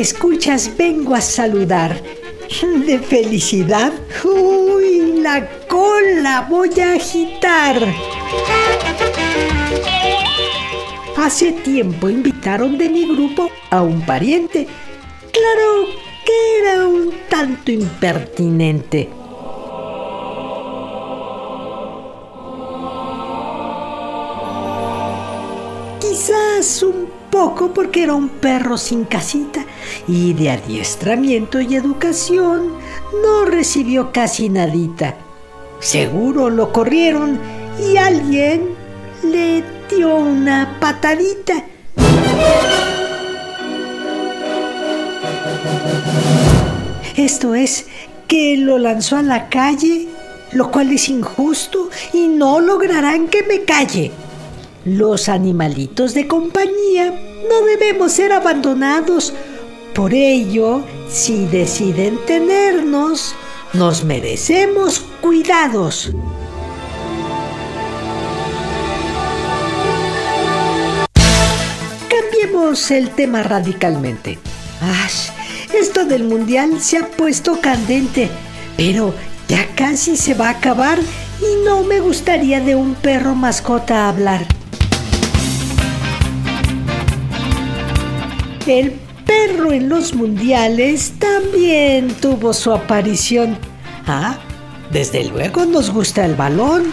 Escuchas vengo a saludar. De felicidad, uy, la cola voy a agitar. Hace tiempo invitaron de mi grupo a un pariente. Claro que era un tanto impertinente. Quizás un poco porque era un perro sin casita y de adiestramiento y educación no recibió casi nadita. Seguro lo corrieron y alguien le dio una patadita. Esto es que lo lanzó a la calle, lo cual es injusto y no lograrán que me calle. Los animalitos de compañía no debemos ser abandonados. Por ello, si deciden tenernos, nos merecemos cuidados. Cambiemos el tema radicalmente. ¡Ash! Esto del mundial se ha puesto candente, pero ya casi se va a acabar y no me gustaría de un perro mascota hablar. El perro en los mundiales también tuvo su aparición. Ah, desde luego nos gusta el balón.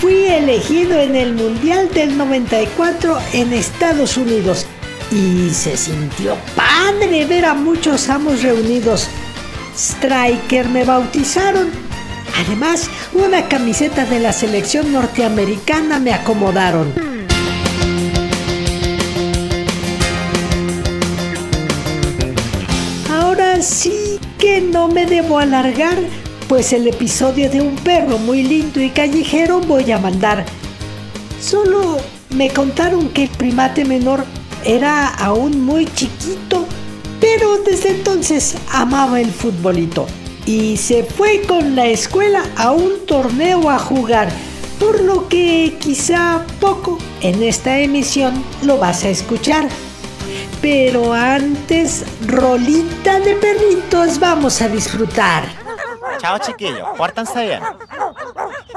Fui elegido en el Mundial del 94 en Estados Unidos y se sintió padre ver a muchos amos reunidos. Striker me bautizaron. Además, una camiseta de la selección norteamericana me acomodaron. Ahora sí que no me debo alargar, pues el episodio de un perro muy lindo y callejero voy a mandar. Solo me contaron que el primate menor era aún muy chiquito, pero desde entonces amaba el futbolito y se fue con la escuela a un torneo a jugar, por lo que quizá poco en esta emisión lo vas a escuchar. Pero antes, rolita de perritos vamos a disfrutar. Chao chiquillos, pórtanse bien.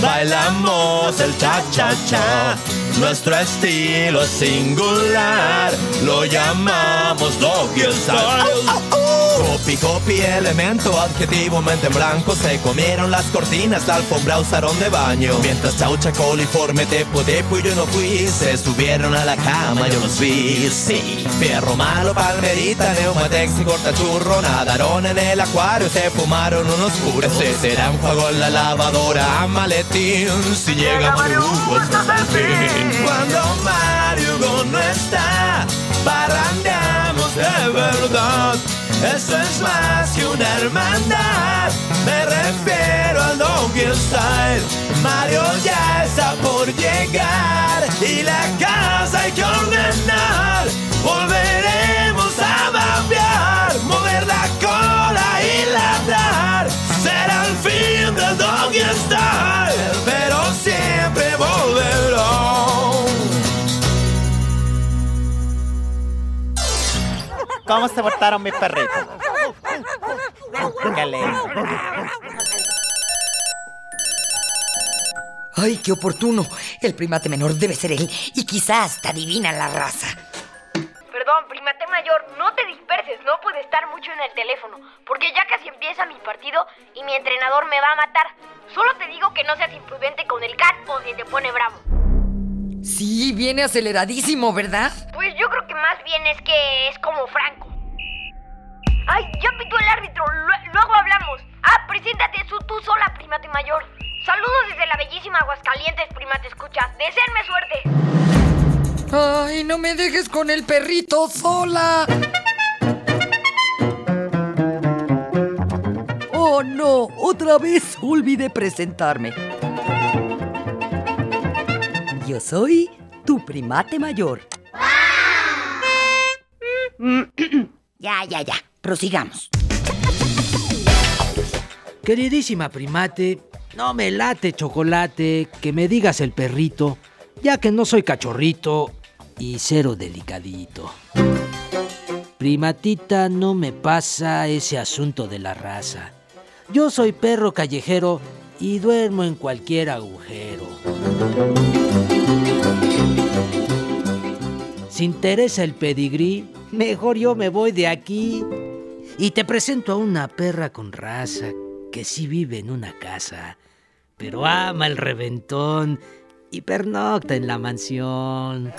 bailamos el cha-cha-cha. Nuestro estilo es singular, lo llamamos doggy style. Copy, copy, elemento, adjetivo, mente en blanco. Se comieron las cortinas, la alfombra usaron de baño. Mientras chaucha, coliforme, tepo, tepo y yo no fui Se subieron a la cama, yo los vi, sí Fierro malo, palmerita, neumatex y cortachurro Nadaron en el acuario, se fumaron unos puros. Ese será un juego en la lavadora, maletín. Si llega Mario Hugo, el fin Cuando Mario Hugo no está Parrandeamos de verdad eso es más que una hermandad. Me refiero al Doggy Style. Mario ya está por llegar y la casa hay que ordenar. Volveremos a babear, mover la cola y ladrar. Será el fin del Doggy Style, ¿Cómo se portaron mis perritos? Qué. ¡Ay, qué oportuno! El primate menor debe ser él y quizás hasta adivina la raza. Perdón, primate mayor, no te disperses, no puedo estar mucho en el teléfono, porque ya casi empieza mi partido y mi entrenador me va a matar. Solo te digo que no seas imprudente con el cat o se te pone bravo. Sí, viene aceleradísimo, ¿verdad? Pues yo creo que más bien es que es como Franco. ¡Ay, ya pitó el árbitro! Lu- luego hablamos. Ah, preséntate tú, tú sola, primate mayor. Saludos desde la bellísima Aguascalientes, primate escuchas. Deseenme suerte. ¡Ay, no me dejes con el perrito sola! ¡Oh, no! Otra vez olvidé presentarme. Yo soy tu primate mayor. ya, ya, ya. Prosigamos. Queridísima primate, no me late chocolate, que me digas el perrito, ya que no soy cachorrito y cero delicadito. Primatita, no me pasa ese asunto de la raza. Yo soy perro callejero y duermo en cualquier agujero. Si interesa el pedigrí, mejor yo me voy de aquí. Y te presento a una perra con raza que sí vive en una casa, pero ama el reventón y pernocta en la mansión.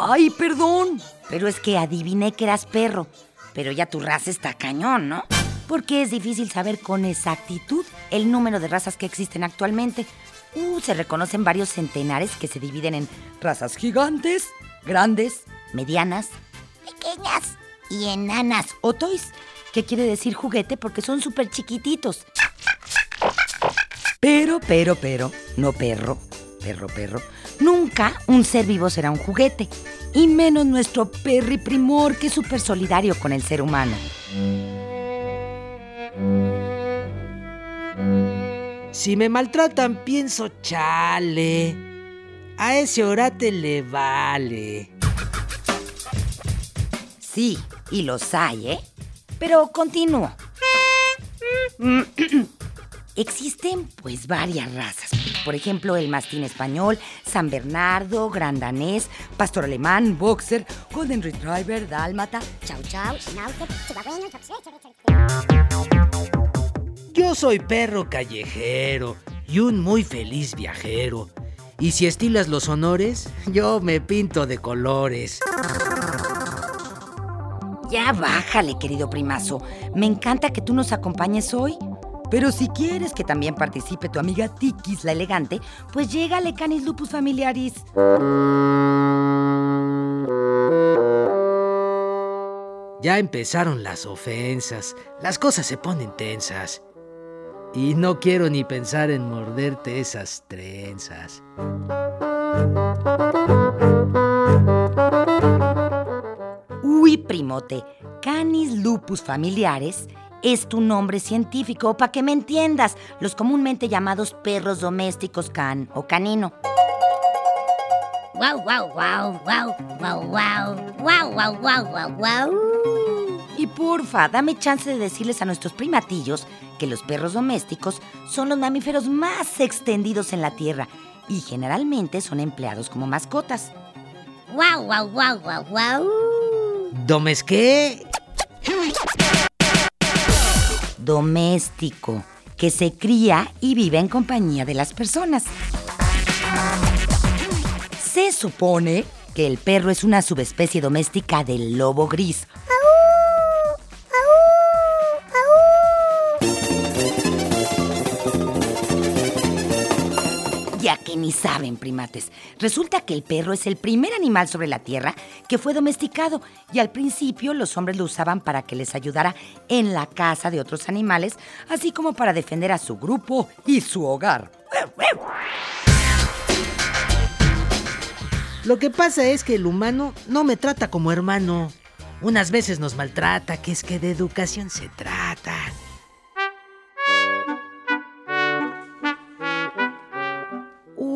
Ay, perdón. Pero es que adiviné que eras perro. Pero ya tu raza está cañón, ¿no? Porque es difícil saber con exactitud el número de razas que existen actualmente. Uh, se reconocen varios centenares que se dividen en razas gigantes, grandes, medianas, pequeñas y enanas o toys. ¿Qué quiere decir juguete? Porque son súper chiquititos. Pero, pero, pero, no perro, perro, perro. Nunca un ser vivo será un juguete. Y menos nuestro perri primor, que es súper solidario con el ser humano. Si me maltratan, pienso chale. A ese orate le vale. Sí, y los hay, ¿eh? Pero continúo. Existen pues varias razas. Por ejemplo, el mastín español, San Bernardo, gran danés, pastor alemán, boxer, golden retriever, dálmata, chau chau, schnauzer, Yo soy perro callejero y un muy feliz viajero. Y si estilas los honores, yo me pinto de colores. Ya bájale, querido primazo. Me encanta que tú nos acompañes hoy. Pero si quieres que también participe tu amiga Tikis la elegante, pues llégale Canis Lupus Familiaris. Ya empezaron las ofensas, las cosas se ponen tensas. Y no quiero ni pensar en morderte esas trenzas. Uy, primote, Canis lupus familiares es tu nombre científico, para que me entiendas, los comúnmente llamados perros domésticos can o canino. Wow, wow, wow, wow, wow, wow, wow, wow, wow, wow, wow. Y porfa, dame chance de decirles a nuestros primatillos que los perros domésticos son los mamíferos más extendidos en la Tierra y generalmente son empleados como mascotas. Wow, wow, wow, wow, wow. ¿Domes qué? Doméstico, que se cría y vive en compañía de las personas. Se supone que el perro es una subespecie doméstica del lobo gris. Saben, primates. Resulta que el perro es el primer animal sobre la Tierra que fue domesticado y al principio los hombres lo usaban para que les ayudara en la caza de otros animales, así como para defender a su grupo y su hogar. Lo que pasa es que el humano no me trata como hermano. Unas veces nos maltrata, que es que de educación se trata.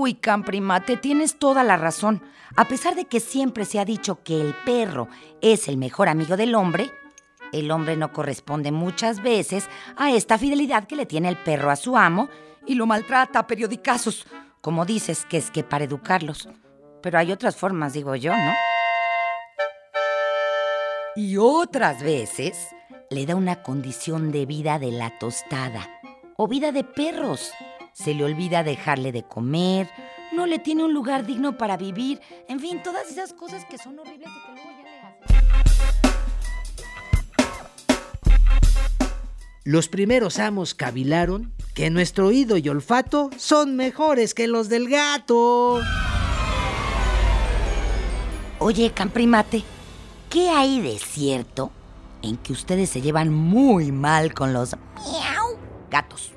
Uy, Camprimate, tienes toda la razón. A pesar de que siempre se ha dicho que el perro es el mejor amigo del hombre, el hombre no corresponde muchas veces a esta fidelidad que le tiene el perro a su amo y lo maltrata a periodicazos, como dices que es que para educarlos. Pero hay otras formas, digo yo, ¿no? Y otras veces le da una condición de vida de la tostada o vida de perros. Se le olvida dejarle de comer, no le tiene un lugar digno para vivir, en fin, todas esas cosas que son horribles y que luego ya le hacen. Los primeros amos cavilaron que nuestro oído y olfato son mejores que los del gato. Oye, Camprimate, ¿qué hay de cierto en que ustedes se llevan muy mal con los miau gatos?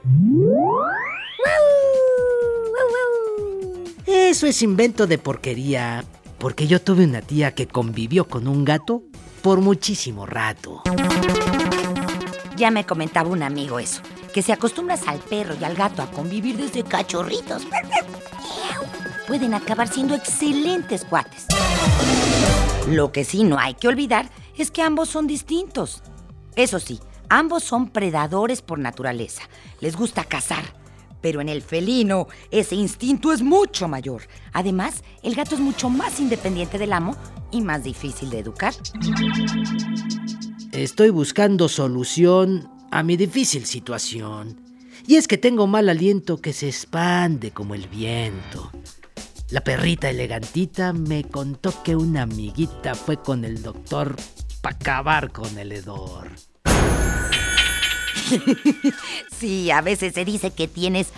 Eso es invento de porquería, porque yo tuve una tía que convivió con un gato por muchísimo rato. Ya me comentaba un amigo eso, que si acostumbras al perro y al gato a convivir desde cachorritos, pueden acabar siendo excelentes cuates. Lo que sí no hay que olvidar es que ambos son distintos. Eso sí, ambos son predadores por naturaleza. Les gusta cazar. Pero en el felino ese instinto es mucho mayor. Además, el gato es mucho más independiente del amo y más difícil de educar. Estoy buscando solución a mi difícil situación. Y es que tengo mal aliento que se expande como el viento. La perrita elegantita me contó que una amiguita fue con el doctor para acabar con el hedor. Sí, a veces se dice que tienes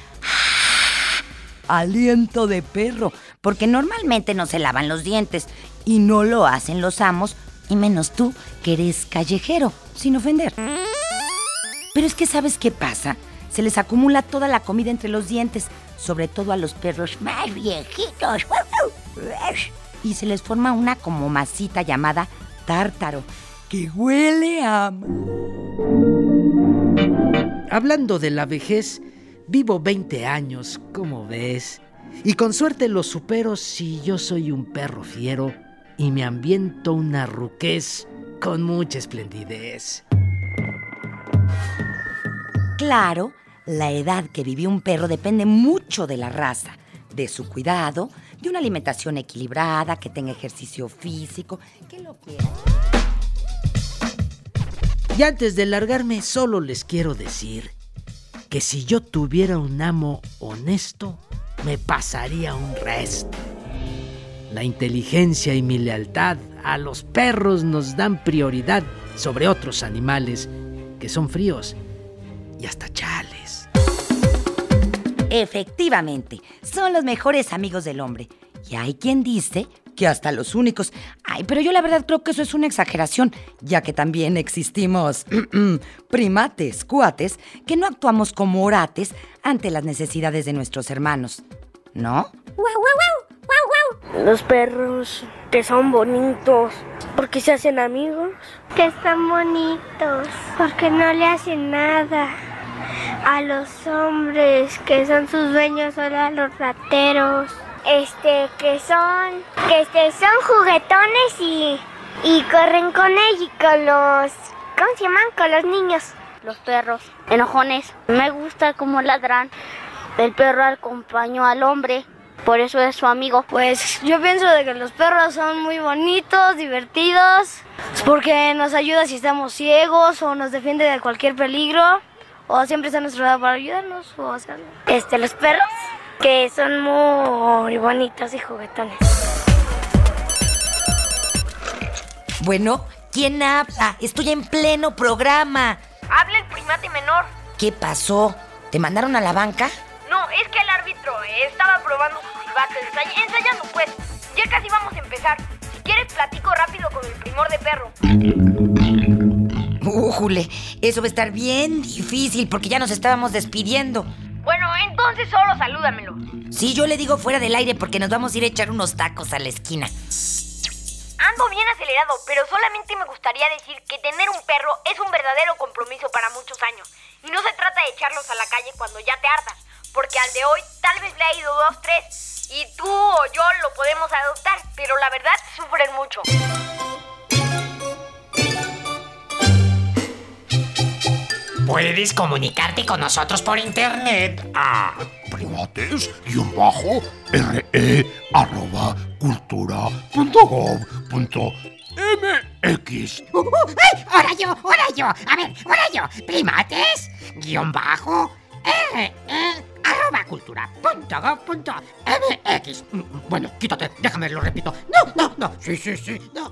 aliento de perro, porque normalmente no se lavan los dientes y no lo hacen los amos, y menos tú, que eres callejero, sin ofender. Pero es que ¿sabes qué pasa? Se les acumula toda la comida entre los dientes, sobre todo a los perros más viejitos. Y se les forma una como masita llamada tártaro, que huele a... Hablando de la vejez, vivo 20 años, como ves. Y con suerte los supero si yo soy un perro fiero y me ambiento una ruquez con mucha esplendidez. Claro, la edad que vivió un perro depende mucho de la raza, de su cuidado, de una alimentación equilibrada, que tenga ejercicio físico, que lo quiera. Y antes de largarme, solo les quiero decir que si yo tuviera un amo honesto, me pasaría un resto. La inteligencia y mi lealtad a los perros nos dan prioridad sobre otros animales que son fríos y hasta chales. Efectivamente, son los mejores amigos del hombre. Y hay quien dice que hasta los únicos. Ay, pero yo la verdad creo que eso es una exageración, ya que también existimos primates, cuates, que no actuamos como orates ante las necesidades de nuestros hermanos. ¿No? Los perros que son bonitos, porque se hacen amigos. Que están bonitos, porque no le hacen nada a los hombres que son sus dueños, solo a los rateros. Este, que son, que este, son juguetones y, y corren con ellos y con los, ¿cómo se llaman? Con los niños. Los perros, enojones. Me gusta cómo ladran. El perro acompañó al hombre, por eso es su amigo. Pues yo pienso de que los perros son muy bonitos, divertidos, porque nos ayuda si estamos ciegos o nos defiende de cualquier peligro, o siempre está a nuestro lado para ayudarnos, o hacerlo. Este, los perros que son muy bonitos y juguetones. Bueno, ¿quién habla? Estoy en pleno programa. Habla el primate menor. ¿Qué pasó? ¿Te mandaron a la banca? No, es que el árbitro estaba probando sus silbatos, ensay- ensayando pues. Ya casi vamos a empezar. Si quieres platico rápido con el primor de perro. Újule, eso va a estar bien difícil porque ya nos estábamos despidiendo. Entonces solo salúdamelo. Sí, yo le digo fuera del aire porque nos vamos a ir a echar unos tacos a la esquina. Ando bien acelerado, pero solamente me gustaría decir que tener un perro es un verdadero compromiso para muchos años. Y no se trata de echarlos a la calle cuando ya te hartas, porque al de hoy tal vez le ha ido dos, tres. Y tú o yo lo podemos adoptar, pero la verdad sufren mucho. Puedes comunicarte con nosotros por internet a primates bajo re arroba cultura punto gov punto mx. Uh, uh, ¡Ay! ¡Ahora yo! ¡Ahora yo! A ver, ahora yo. Primates guion bajo re arroba cultura punto gov punto mx. Bueno, quítate, déjame, lo repito. No, no, no. Sí, sí, sí, no.